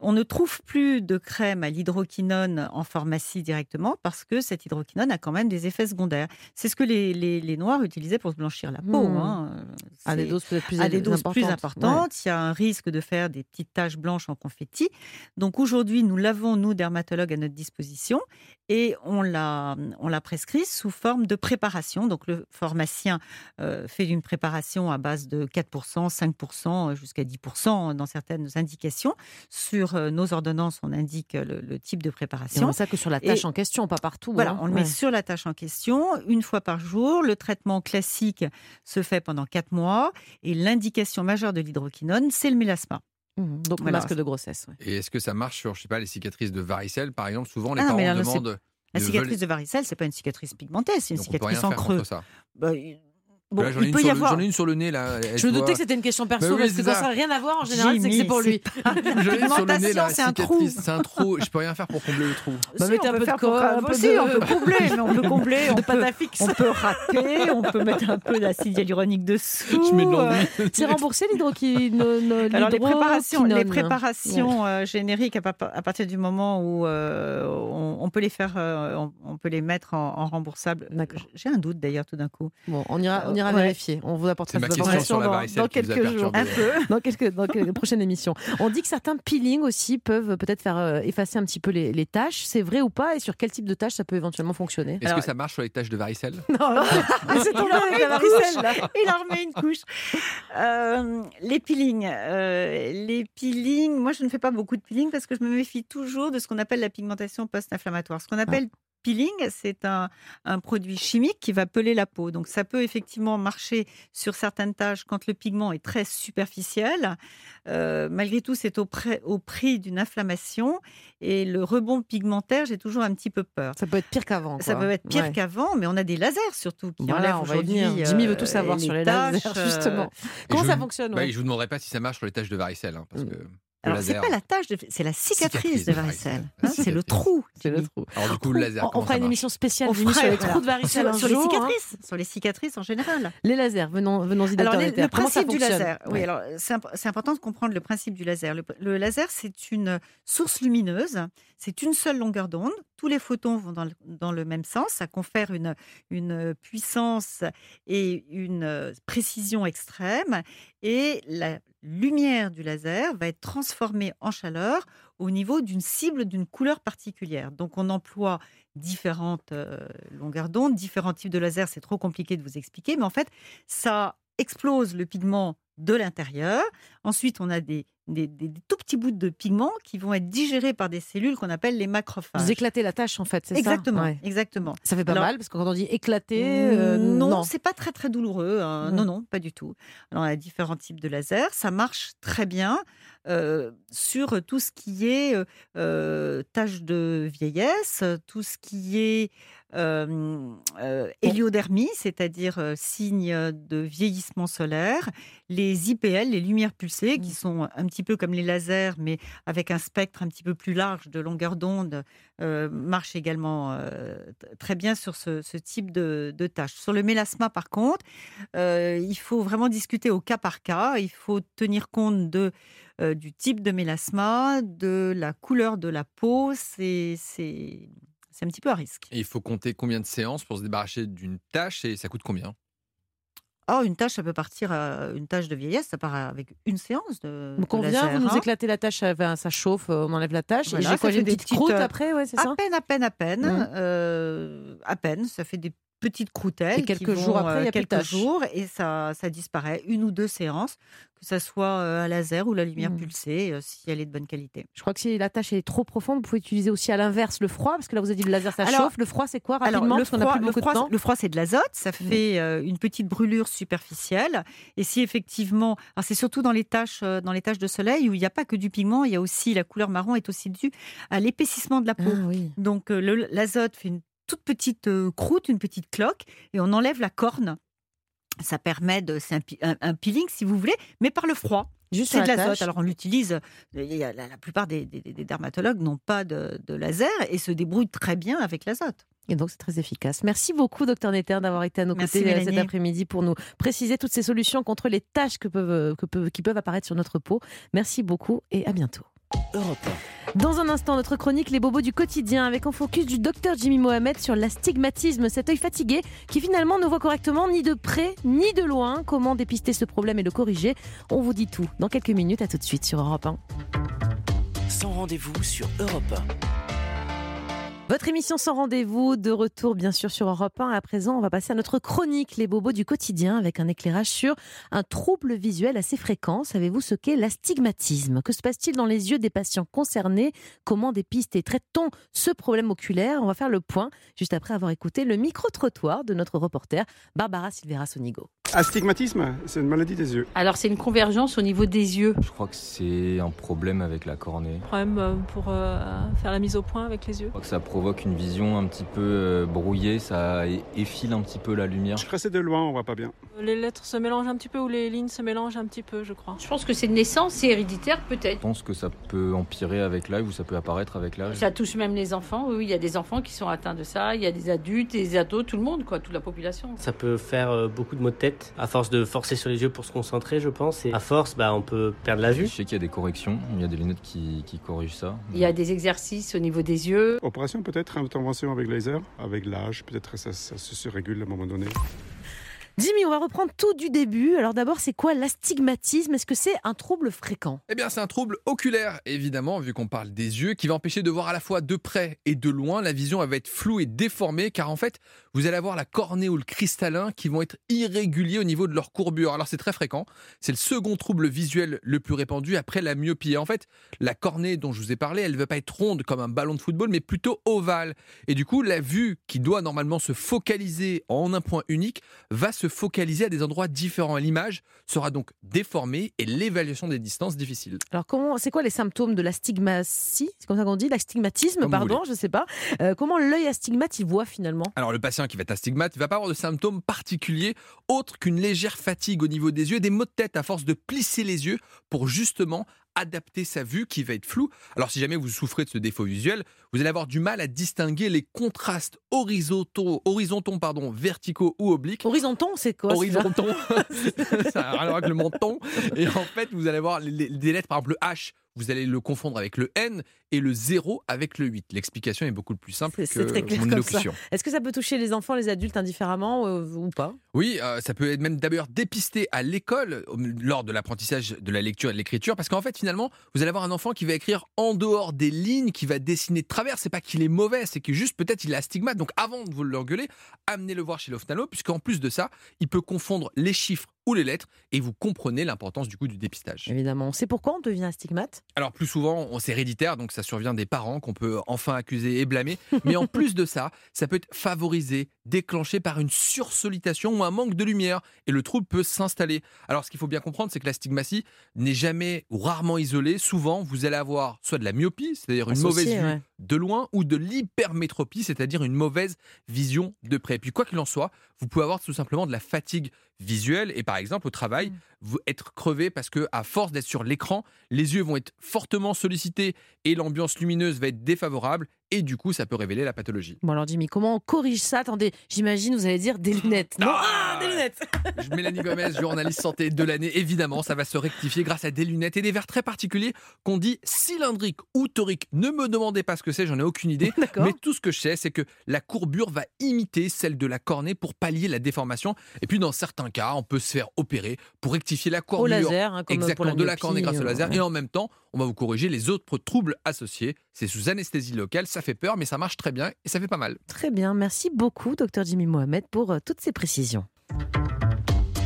On ne trouve plus de crème à l'hydroquinone en pharmacie directement parce que cette hydroquinone a quand même des effets secondaires. C'est ce que les, les, les Noirs utilisaient pour se blanchir la peau. Mmh. hein. À des doses plus, à des doses plus importantes. Il y a un risque de faire des petites taches blanches en confetti. Donc aujourd'hui, nous l'avons, nous, dermatologues, à notre disposition et on l'a, on l'a prescrit sous forme de préparation. Donc le pharmacien euh, fait une préparation à base de 4%, 5%, euh, jusqu'à 10% dans certaines indications. Sur euh, nos ordonnances, on indique le, le type de préparation. met ça que sur la tâche Et- en question, pas partout. Voilà, hein. on le met sur la tâche en question une fois par jour. Le traitement classique se fait pendant quatre mois et l'indication majeure de l'hydroquinone, c'est le mélasma. Mmh. Donc le Voilà. masque de grossesse. ouais. Et est-ce que ça marche sur, je sais pas, les cicatrices de varicelle, par exemple? Souvent, les Ah, parents c'est- demandent. La cicatrice veulent- de varicelle, c'est pas une cicatrice pigmentée, c'est une Donc on peut rien cicatrice en faire creux. ça. Bah, bon, Là, j'en ai une sur le- avoir. J'en ai une sur le nez là. elle Je me doutais que c'était une question perso, Bah oui, parce que quand ça. n'a rien à voir, en général, c'est que c'est pour lui. c'est un trou. C'est un trou. Je peux rien faire pour combler le trou. Bah, Si, on un peut peu faire pour- corps, un peu si, de- on peut combler, mais on peut combler, on de peut, on peut râper, on peut mettre un peu d'acide hyaluronique dessous. Je mets de l'envie. C'est remboursé l'hydroquinone Alors les préparations, les préparations euh, génériques à, pa- à partir du moment où euh, on, peut les faire, euh, on, peut les mettre en, remboursable. J'ai un doute d'ailleurs tout d'un coup. Bon, on ira, on ira Ouais. vérifier. On vous apportera C'est sur la dans, a quelques jours. perturbé. Un peu. Dans quelques, dans quelques prochaines émissions. On dit que certains peelings aussi peuvent peut-être faire euh, effacer un petit peu les, les taches. C'est vrai ou pas Et sur quel type de tâches ça peut éventuellement fonctionner? Est-ce que ça marche sur les taches de varicelle? Non, c'est tombé Il avec met la une varicelle couche. là. Il en remet une couche. Euh, les peelings. euh, les peelings, moi je ne fais pas beaucoup de peeling parce que je me méfie toujours de ce qu'on appelle la pigmentation post-inflammatoire. Ce qu'on appelle peeling, c'est un, un produit chimique qui va peler la peau. Donc ça peut effectivement marcher sur certaines tâches quand le pigment est très superficiel. Euh, malgré tout, c'est au, prix d'une inflammation et le rebond pigmentaire, j'ai toujours un petit peu peur. Ça peut être pire qu'avant. Ça peut être pire Ouais. qu'avant, mais on a des lasers surtout qui Voilà, enlèvent aujourd'hui. Jimmy veut tout euh, savoir sur les lasers, taches, euh, justement. Comment ça vous- fonctionne Bah, ouais Je vous demanderai pas si ça marche sur les taches de varicelle. hein, parce Mm. que Alors, c'est pas la tâche, de... c'est la cicatrice, Cicatrice de varicelle. hein, c'est le trou. C'est le trou. Alors du coup, le laser, On, fera une émission spéciale On fera- sur les voilà. trous de varicelle un sur, les hein. cicatrices, sur les cicatrices en général. Les lasers, venons, venons-y Alors, docteur le, principe du laser, oui, Ouais. alors c'est imp- c'est important de comprendre le principe du laser. Le, le laser, c'est une source lumineuse, c'est une seule longueur d'onde. Tous les photons vont dans le, dans le même sens. Ça confère une, une puissance et une euh, précision extrême. Et la lumière du laser va être transformée en chaleur au niveau d'une cible d'une couleur particulière. Donc on emploie différentes euh, longueurs d'onde, différents types de lasers. C'est trop compliqué de vous expliquer, mais en fait, ça explose le pigment de l'intérieur. Ensuite, on a des, des, des- des tout petits bouts de pigment qui vont être digérés par des cellules qu'on appelle les macrophages. Vous éclatez la tâche en fait, c'est ça? Exactement, Ouais. exactement. Ça fait pas Alors- mal parce que quand on dit éclater, euh, non, non. c'est pas très très douloureux. hein. Non, non, pas du tout. Alors, on a différents types de lasers. Ça marche très bien euh, sur tout ce qui est euh, euh, de vieillesse, tout ce qui est héliodermie, c'est-à-dire euh, signe de vieillissement solaire, les IPL, les lumières pulsées, qui Mm. sont un petit peu comme les lasers, mais avec un spectre un petit peu plus large de longueur d'onde, euh, marchent également euh, très bien sur ce, ce type de, de tâches. Sur le mélasma, par contre, euh, il faut vraiment discuter au cas par cas. Il faut tenir compte de, euh, du type de mélasma, de la couleur de la peau. C'est c'est- un petit peu à risque. Et il faut compter combien de séances pour se débarrasser d'une tâche et ça coûte combien? Oh, une tâche, ça peut partir, à- une tâche de vieillesse, ça part avec une séance de. Donc de on vient, laser, vous nous hein. éclatez la tâche, euh, ben, ça chauffe, euh, on enlève la tâche. Voilà, et j'ai quoi J'ai des petite petites, croûte euh, après, ouais, c'est À ça? peine, à peine, à peine. Mhm. euh, à peine. Ça fait des petites croûtelles. Et quelques vont, jours après, il y a euh, quelques jours et ça, ça disparaît. Une ou deux séances, que ça soit euh, à laser ou la lumière Mhm. pulsée, euh, si elle est de bonne qualité. Je crois que si la tâche est trop profonde, vous pouvez utiliser aussi à l'inverse le froid, parce que là vous avez dit le laser ça Alors- chauffe. Le froid c'est quoi rapidement Alors, le parce froid, plus le, beaucoup froid, de temps. le froid, c'est de l'azote, ça fait euh, une petite brûlure superficielle. Et si effectivement, c'est surtout dans les taches, euh, dans les taches de soleil où il n'y a pas que du pigment, il y a aussi la couleur marron est aussi due à l'épaississement de la peau. Ah oui. Donc euh, l'azote fait une toute petite euh, croûte, une petite cloque, et on enlève la corne. Ça permet de, c'est un, pi- un- un peeling si vous voulez, mais par le froid. Juste C'est de la l'azote. tâche. Alors on l'utilise. a- La, la plupart des, des- des dermatologues n'ont pas de, de laser et se débrouillent très bien avec l'azote. Et donc, c'est très efficace. Merci beaucoup, docteur Netter, d'avoir été à nos Merci, côtés euh, cet après-midi pour nous préciser toutes ces solutions contre les taches que peuvent, que peuvent- qui peuvent apparaître sur notre peau. Merci beaucoup et à bientôt. Europe Dans un instant, notre chronique Les bobos du quotidien avec un focus du docteur Jimmy Mohamed sur l'astigmatisme, cet œil fatigué qui finalement ne voit correctement ni de près ni de loin. Comment dépister ce problème et le corriger On vous dit tout dans quelques minutes. À tout de suite sur Europe 1. sans rendez-vous sur Europe Votre émission sans rendez-vous, de retour bien sûr sur Europe 1. À présent, on va passer à notre chronique Les bobos du quotidien avec un éclairage sur un trouble visuel assez fréquent. Savez-vous ce qu'est l'astigmatisme? Que se passe-t-il dans les yeux des patients concernés? Comment dépistent et traite-t-on ce problème oculaire? On va faire le point juste après avoir écouté le micro-trottoir de notre reporter Barbara Silvera Sonigo. Astigmatisme, c'est une maladie des yeux. Alors c'est une convergence au niveau des yeux. Je crois que c'est un problème avec la cornée. problème euh, pour euh, faire la mise au point avec les yeux. Je crois que ça provoque une vision un petit peu euh, brouillée, ça effile un petit peu la lumière. Je crois de loin, on voit pas bien. Les lettres se mélangent un petit peu ou les lignes se mélangent un petit peu, je crois. Je pense que c'est de naissance, c'est héréditaire Je peut-être. pense que ça peut empirer avec l'âge ou ça peut apparaître avec l'âge. Ça touche même les enfants. Oui, il y a des enfants qui sont atteints de ça. Il y a des adultes, des ados, tout le monde, quoi, toute la population. Ça peut faire beaucoup de maux de tête, à force de forcer sur les yeux pour se concentrer, je pense. Et à force, bah, on peut perdre la Je vue. sais qu'il y a des corrections, il y a des lunettes qui, qui corrigent ça. Il y a des exercices au niveau des yeux. Opération peut-être, intervention avec laser, avec l'âge, peut-être ça, ça se surrégule à un moment donné. Jimmy, on va reprendre tout du début. Alors d'abord, c'est quoi l'astigmatisme? Est-ce que c'est un trouble fréquent? Eh bien, c'est un trouble oculaire, évidemment, vu qu'on parle des yeux, qui va empêcher de voir à la fois de près et de loin. La vision va être floue et déformée, car en fait, vous allez avoir la cornée ou le cristallin qui vont être irréguliers au niveau de leur courbure. Alors, c'est très fréquent. C'est le second trouble visuel le plus répandu après la myopie. En fait, la cornée dont je vous ai parlé, elle ne va pas être ronde comme un ballon de football, mais plutôt ovale. Et du coup, la vue qui doit normalement se focaliser en un point unique va se focaliser à des endroits différents. L'image sera donc déformée et l'évaluation des distances difficile. Alors, comment, c'est quoi les symptômes de l'astigmatie? C'est comme ça qu'on dit? L'astigmatisme, pardon, je sais pas. Euh, comment l'œil astigmate, il voit finalement? Alors le patient qui va être astigmate, il va pas avoir de symptômes particuliers autres qu'une légère fatigue au niveau des yeux, des maux de tête à force de plisser les yeux pour justement adapter sa vue qui va être floue. Alors si jamais vous souffrez de ce défaut visuel, vous allez avoir du mal à distinguer les contrastes horizontaux, horizontaux pardon, verticaux ou obliques. Horizonton, c'est quoi Horizonton, ça n'a rien à voir avec le menton. Et en fait, vous allez avoir les, les- des lettres, par exemple le H, vous allez le confondre avec le N et le 0 avec le 8. L'explication est beaucoup plus simple C'est- c'est que très clair mon élocution. Est-ce que ça peut toucher les enfants, les adultes indifféremment euh, ou pas? Oui, euh, ça peut être même d'ailleurs dépisté à l'école lors de l'apprentissage de la lecture et de l'écriture, parce qu'en fait, finalement, vous allez avoir un enfant qui va écrire en dehors des lignes, qui va dessiner de travers. C'est pas qu'il est mauvais, c'est que juste peut-être il a astigmate. Donc avant de vous l'engueuler, amenez-le voir chez l'ophtalmo, puisqu'en plus de ça, il peut confondre les chiffres ou les lettres, et vous comprenez l'importance du coup du dépistage. Évidemment. On sait pourquoi on devient astigmate? Alors plus souvent, on- c'est héréditaire, donc ça survient des parents qu'on peut enfin accuser et blâmer. Mais en plus de ça, ça peut être déclenché par une sursollicitation ou un manque de lumière, et le trouble peut s'installer. Alors ce qu'il faut bien comprendre, c'est que la stigmatie n'est jamais ou rarement isolée. Souvent, vous allez avoir soit de la myopie, c'est-à-dire une mauvaise vue ouais. de loin, ou de l'hypermétropie, c'est-à-dire une mauvaise vision de près. Puis quoi qu'il en soit, vous pouvez avoir tout simplement de la fatigue visuelle et par exemple au travail, Mm. vous être crevé parce que à force d'être sur l'écran, les yeux vont être fortement sollicités et l'ambiance lumineuse va être défavorable et du coup ça peut révéler la pathologie. Bon alors Jimmy, comment on corrige ça? Attendez, j'imagine vous allez dire des lunettes. Non, Ah ah, des lunettes Mélanie Gomez, journaliste santé de l'année, évidemment, ça va se rectifier grâce à des lunettes et des verres très particuliers qu'on dit cylindriques ou toriques. Ne me demandez pas ce que c'est, j'en ai aucune idée. Mais tout ce que je sais, c'est que la courbure va imiter celle de la cornée pour pallier la déformation. Et puis, dans certains cas, on peut se faire opérer pour rectifier la Au courbure. laser, hein, comme pour Exactement, de la cornée grâce au laser. ouais. Et en même temps, on va vous corriger les autres troubles associés. C'est sous anesthésie locale, ça fait peur, mais ça marche très bien et ça fait pas mal. Très bien, merci beaucoup, docteur Jimmy Mohamed, pour euh, toutes ces précisions.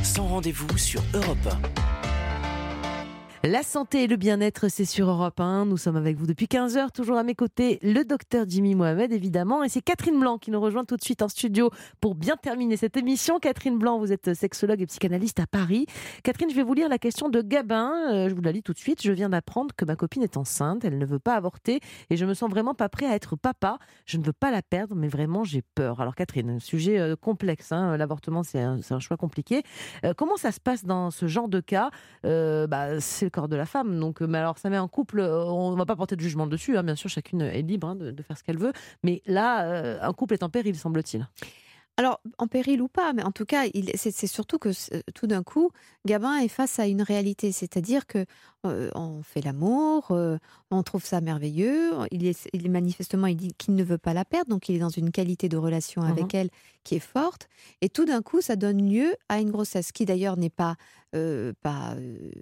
Sans rendez-vous sur Europe La santé et le bien-être, c'est sur Europe 1. Nous sommes avec vous depuis 15 heures, toujours à mes côtés, le docteur Jimmy Mohamed, évidemment. Et c'est Catherine Blanc qui nous rejoint tout de suite en studio pour bien terminer cette émission. Catherine Blanc, vous êtes sexologue et psychanalyste à Paris. Catherine, je vais vous lire la question de Gabin. Euh, je vous la lis tout de suite. Je viens d'apprendre que ma copine est enceinte. Elle ne veut pas avorter et je me sens vraiment pas prêt à être papa. Je ne veux pas la perdre, mais vraiment, j'ai peur. Alors, Catherine, sujet euh, complexe. hein. L'avortement, c'est un, choix compliqué. Euh, comment ça se passe dans ce genre de cas? Bah, corps de la femme. Donc, euh, mais alors, ça met un couple. euh, on ne va pas porter de jugement dessus. hein, bien sûr, chacune est libre hein, de, de faire ce qu'elle veut. Mais là, euh, un couple est en péril, semble-t-il. Alors, en péril ou pas, mais en tout cas, il- c'est surtout que tout d'un coup, Gabin est face à une réalité. C'est-à-dire que euh, on fait l'amour, euh, on trouve ça merveilleux. Il est, il est manifestement, il dit qu'il ne veut pas la perdre, donc il est dans une qualité de relation avec elle qui est forte. Et tout d'un coup, ça donne lieu à une grossesse, qui d'ailleurs n'est pas, euh, pas euh,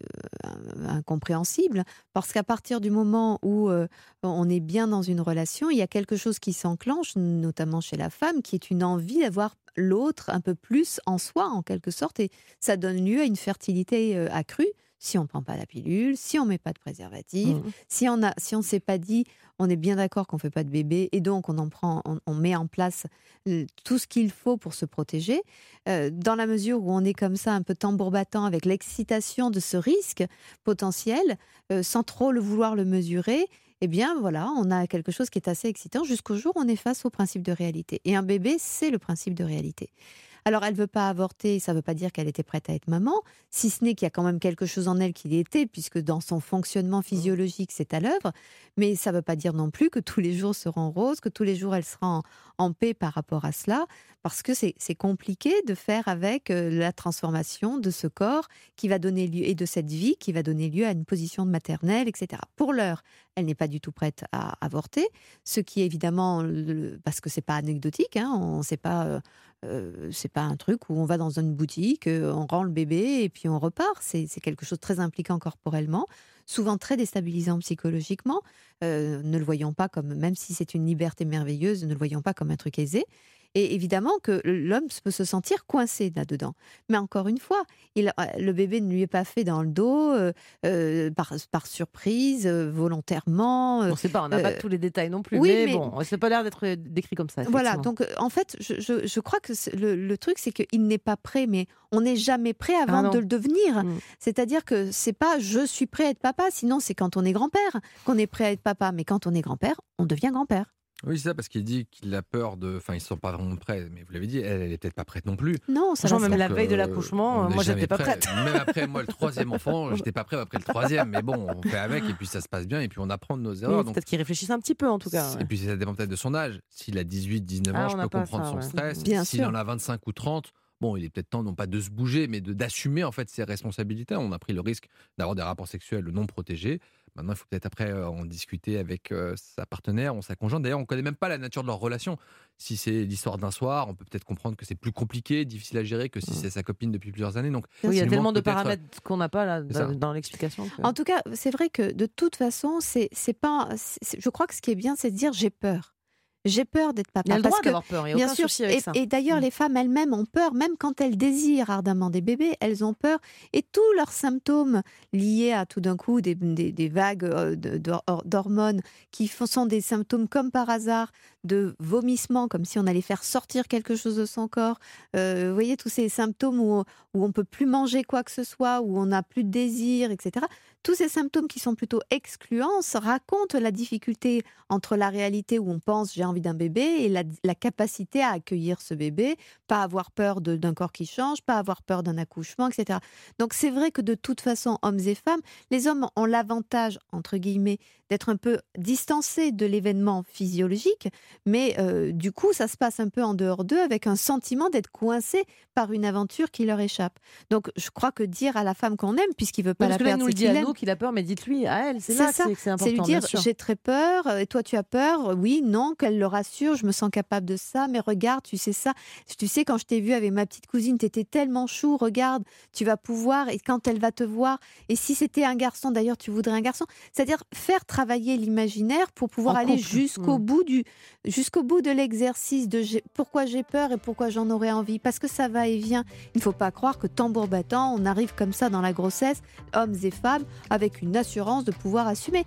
incompréhensible, parce qu'à partir du moment où euh, on est bien dans une relation, il y a quelque chose qui s'enclenche, notamment chez la femme, qui est une envie d'avoir l'autre un peu plus en soi, en quelque sorte, et ça donne lieu à une fertilité accrue. Si on ne prend pas la pilule, si on ne met pas de préservatif, Mhm. si on a, si on s'est pas dit, on est bien d'accord qu'on fait pas de bébé, et donc on en prend, on, on met en place euh, tout ce qu'il faut pour se protéger. Euh, dans la mesure où on est comme ça, un peu tambour battant, avec l'excitation de ce risque potentiel, euh, sans trop le vouloir le mesurer, eh bien voilà, on a quelque chose qui est assez excitant jusqu'au jour où on est face au principe de réalité. Et un bébé, c'est le principe de réalité. Alors, elle veut pas avorter, ça veut pas dire qu'elle était prête à être maman, si ce n'est qu'il y a quand même quelque chose en elle qui l'était, puisque dans son fonctionnement physiologique, c'est à l'œuvre. Mais ça veut pas dire non plus que tous les jours seront roses, que tous les jours elle sera en, en paix par rapport à cela, parce que c'est compliqué de faire avec euh, la transformation de ce corps qui va donner lieu, et de cette vie qui va donner lieu à une position maternelle, etc. Pour l'heure, elle n'est pas du tout prête à avorter, ce qui est évidemment, parce que c'est pas anecdotique, hein, on sait pas. euh, euh, c'est pas un truc où on va dans une boutique, on rend le bébé et puis on repart. C'est quelque chose de très impliquant corporellement, souvent très déstabilisant psychologiquement. Euh, ne le voyons pas comme, même si c'est une liberté merveilleuse, ne le voyons pas comme un truc aisé. Et évidemment que l'homme peut se sentir coincé là-dedans. Mais encore une fois, il, le bébé ne lui est pas fait dans le dos euh, euh, par, par surprise, euh, volontairement. On ne sait pas, on n'a pas tous les détails non plus. oui, mais, mais- bon, ça pas l'air d'être décrit comme ça. voilà, donc en fait, je, je- je crois que le, le truc, c'est qu'il n'est pas prêt, mais on n'est jamais prêt Ah avant de le devenir. Mm. C'est-à-dire que c'est pas je suis prêt à être papa, sinon c'est quand on est grand-père qu'on est prêt à être papa, mais quand on est grand-père, on devient grand-père. Oui, c'est ça, parce qu'il dit qu'il a peur de. Enfin, ils ne sont pas vraiment prêts, mais vous l'avez dit, elle, elle est peut-être pas prête non plus. Non, se même la veille de Euh, l'accouchement, n'est moi, j'étais pas prêt. prête. Même après, moi, le troisième enfant, j'étais pas prêt après le troisième, mais bon, on fait avec, et puis ça se passe bien, et puis on apprend de nos Oui, erreurs. donc- Peut-être qu'ils réfléchissent un petit peu, en tout cas. Et puis ça dépend peut-être de son âge. S'il a 18, 19 ans, Ah, on je peux comprendre ça, son ouais. stress. Bien S'il en a 25 ou 30, bon, il est peut-être temps non pas de se bouger, mais de- d'assumer en fait ses responsabilités. On a pris le risque d'avoir des rapports sexuels non protégés. Maintenant, il faut peut-être après en discuter avec sa partenaire ou sa conjointe. D'ailleurs, on ne connaît même pas la nature de leur relation. Si c'est l'histoire d'un soir, on peut peut-être comprendre que c'est plus compliqué, difficile à gérer que si c'est sa copine depuis plusieurs années. Donc, Oui, il y a tellement de paramètres qu'on n'a pas là, dans, l'explication. que- En tout cas, c'est vrai que de toute façon, c'est c'est pas. Je crois que ce qui est bien, c'est de dire j'ai peur. J'ai peur d'être papa. Il a le parce droit que- peur, il y a bien aucun sûr. souci avec et, ça. et d'ailleurs, Mm. les femmes elles-mêmes ont peur, même quand elles désirent ardemment des bébés, elles ont peur. Et tous leurs symptômes liés à tout d'un coup des, des- des vagues euh, d'hormones qui sont des symptômes comme par hasard de vomissement, comme si on allait faire sortir quelque chose de son corps. Euh, vous voyez, tous ces symptômes où, où on peut plus manger quoi que ce soit, où on n'a plus de désir, etc. Tous ces symptômes qui sont plutôt excluants racontent la difficulté entre la réalité où on pense j'ai envie d'un bébé et la, la capacité à accueillir ce bébé, pas avoir peur d'un corps qui change, pas avoir peur d'un accouchement, etc. Donc c'est vrai que de toute façon, hommes et femmes, les hommes ont l'avantage, entre guillemets, d'être un peu distancés de l'événement physiologique, mais euh, du coup, ça se passe un peu en dehors d'eux avec un sentiment d'être coincé par une aventure qui leur échappe. Donc je crois que dire à la femme qu'on aime, puisqu'il veut pas Parce la que là, perdre, nous le c'est dit à qu'il aime. nous qu'il a peur, mais dites-lui à elle. C'est ça, c'est lui dire j'ai très peur et toi tu as peur, oui, non, qu'elle le rassure, je me sens capable de ça, mais regarde, tu sais ça, tu sais quand je t'ai vu avec ma petite cousine, tu étais tellement chou, regarde, tu vas pouvoir et quand elle va te voir, et si c'était un garçon d'ailleurs, tu voudrais un garçon, c'est-à-dire faire travailler l'imaginaire pour pouvoir En aller jusqu'au Mm. bout du jusqu'au bout de l'exercice de pourquoi j'ai peur et pourquoi j'en aurais envie parce que ça va et vient. Il ne faut pas croire que tambour battant, on arrive comme ça dans la grossesse, hommes et femmes, avec une assurance de pouvoir assumer.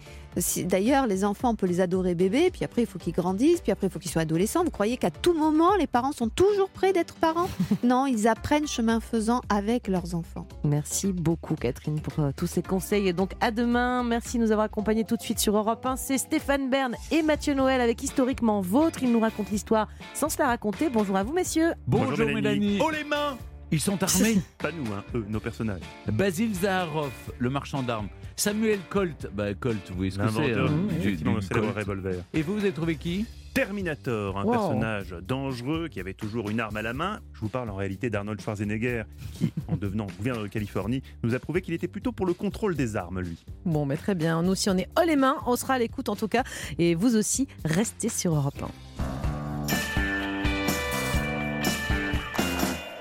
D'ailleurs, les enfants, on peut les adorer bébés, puis après, il faut qu'ils grandissent, puis après, il faut qu'ils soient adolescents. Vous croyez qu'à tout moment, les parents sont toujours prêts d'être parents? Non, ils apprennent chemin faisant avec leurs enfants. Merci beaucoup Catherine pour euh, tous ces conseils. Et donc à demain. Merci de nous avoir accompagnés tout de suite sur Europe 1. C'est Stéphane Bern et Mathieu Noël avec Historiquement Vôtre. Ils nous racontent l'histoire sans se la raconter. Bonjour à vous messieurs. Bonjour, Mélanie. Oh les mains Ils sont armés Pas nous, hein, eux, nos personnages. Basile Zaharov, le marchand d'armes. Samuel Colt, bah Colt, vous voyez ce que c'est L'inventeur, hein, du- Colt. revolver. Et vous, vous avez trouvé qui? Terminator, un Wow. personnage dangereux qui avait toujours une arme à la main. Je vous parle en réalité d'Arnold Schwarzenegger, qui, en devenant gouverneur de Californie, nous a prouvé qu'il était plutôt pour le contrôle des armes, lui. Bon, mais très bien. Nous, si on est haut les mains, on sera à l'écoute en tout cas. Et vous aussi, restez sur Europe 1.